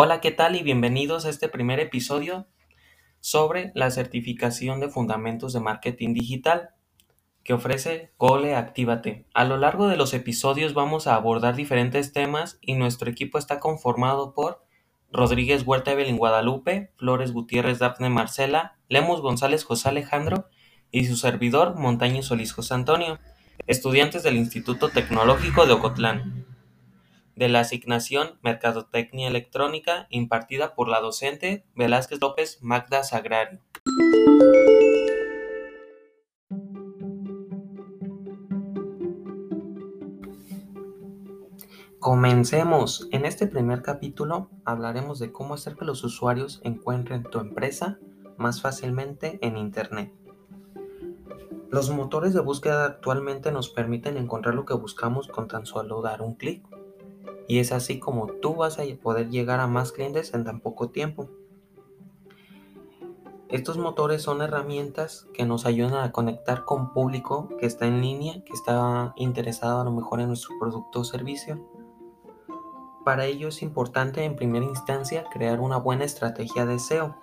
Hola, ¿qué tal? Y bienvenidos a este primer episodio sobre la certificación de fundamentos de marketing digital que ofrece Gole Actívate. A lo largo de los episodios vamos a abordar diferentes temas y nuestro equipo está conformado por Rodríguez Huerta Evelyn Guadalupe, Flores Gutiérrez Dafne Marcela, Lemos González José Alejandro y su servidor Montaño Solís José Antonio, estudiantes del Instituto Tecnológico de Ocotlán de la asignación Mercadotecnia Electrónica impartida por la docente Velázquez López Magda Sagrario. Comencemos. En este primer capítulo hablaremos de cómo hacer que los usuarios encuentren tu empresa más fácilmente en Internet. Los motores de búsqueda actualmente nos permiten encontrar lo que buscamos con tan solo dar un clic y es así como tú vas a poder llegar a más clientes en tan poco tiempo. Estos motores son herramientas que nos ayudan a conectar con público que está en línea, que está interesado a lo mejor en nuestro producto o servicio. Para ello es importante en primera instancia crear una buena estrategia de SEO.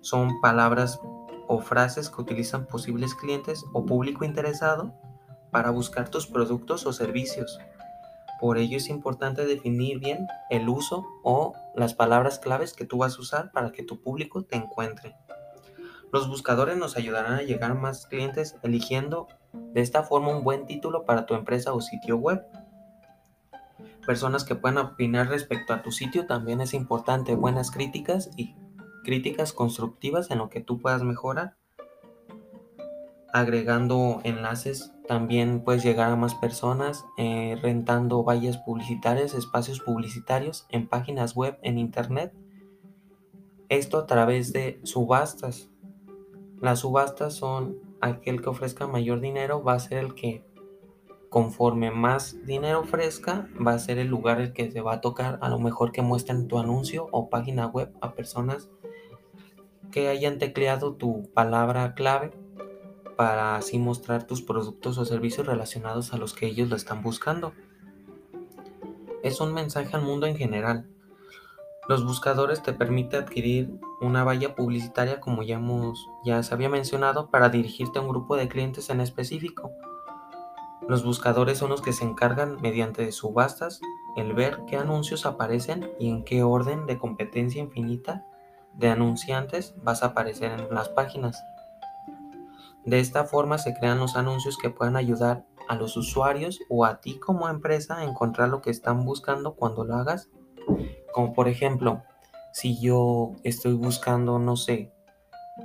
Son palabras o frases que utilizan posibles clientes o público interesado para buscar tus productos o servicios. Por ello es importante definir bien el uso o las palabras claves que tú vas a usar para que tu público te encuentre. Los buscadores nos ayudarán a llegar a más clientes eligiendo de esta forma un buen título para tu empresa o sitio web. Personas que puedan opinar respecto a tu sitio también es importante, buenas críticas y críticas constructivas en lo que tú puedas mejorar. Agregando enlaces también puedes llegar a más personas eh, rentando vallas publicitarias, espacios publicitarios en páginas web, en internet. Esto a través de subastas. Las subastas son aquel que ofrezca mayor dinero va a ser el que conforme más dinero ofrezca va a ser el lugar el que te va a tocar a lo mejor que muestren tu anuncio o página web a personas que hayan tecleado tu palabra clave para así mostrar tus productos o servicios relacionados a los que ellos lo están buscando. Es un mensaje al mundo en general. Los buscadores te permiten adquirir una valla publicitaria como ya, hemos, ya se había mencionado para dirigirte a un grupo de clientes en específico. Los buscadores son los que se encargan mediante subastas el ver qué anuncios aparecen y en qué orden de competencia infinita de anunciantes vas a aparecer en las páginas. De esta forma se crean los anuncios que puedan ayudar a los usuarios o a ti como empresa a encontrar lo que están buscando cuando lo hagas. Como por ejemplo, si yo estoy buscando, no sé,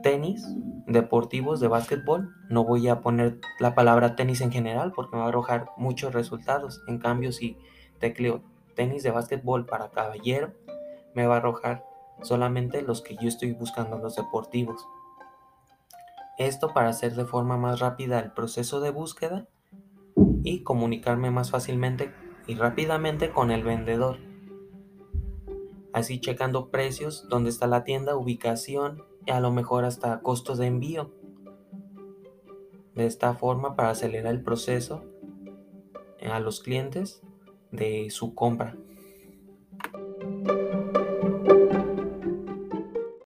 tenis deportivos de básquetbol, no voy a poner la palabra tenis en general porque me va a arrojar muchos resultados. En cambio, si tecleo tenis de básquetbol para caballero, me va a arrojar solamente los que yo estoy buscando, los deportivos. Esto para hacer de forma más rápida el proceso de búsqueda y comunicarme más fácilmente y rápidamente con el vendedor. Así checando precios, dónde está la tienda, ubicación y a lo mejor hasta costos de envío. De esta forma para acelerar el proceso a los clientes de su compra.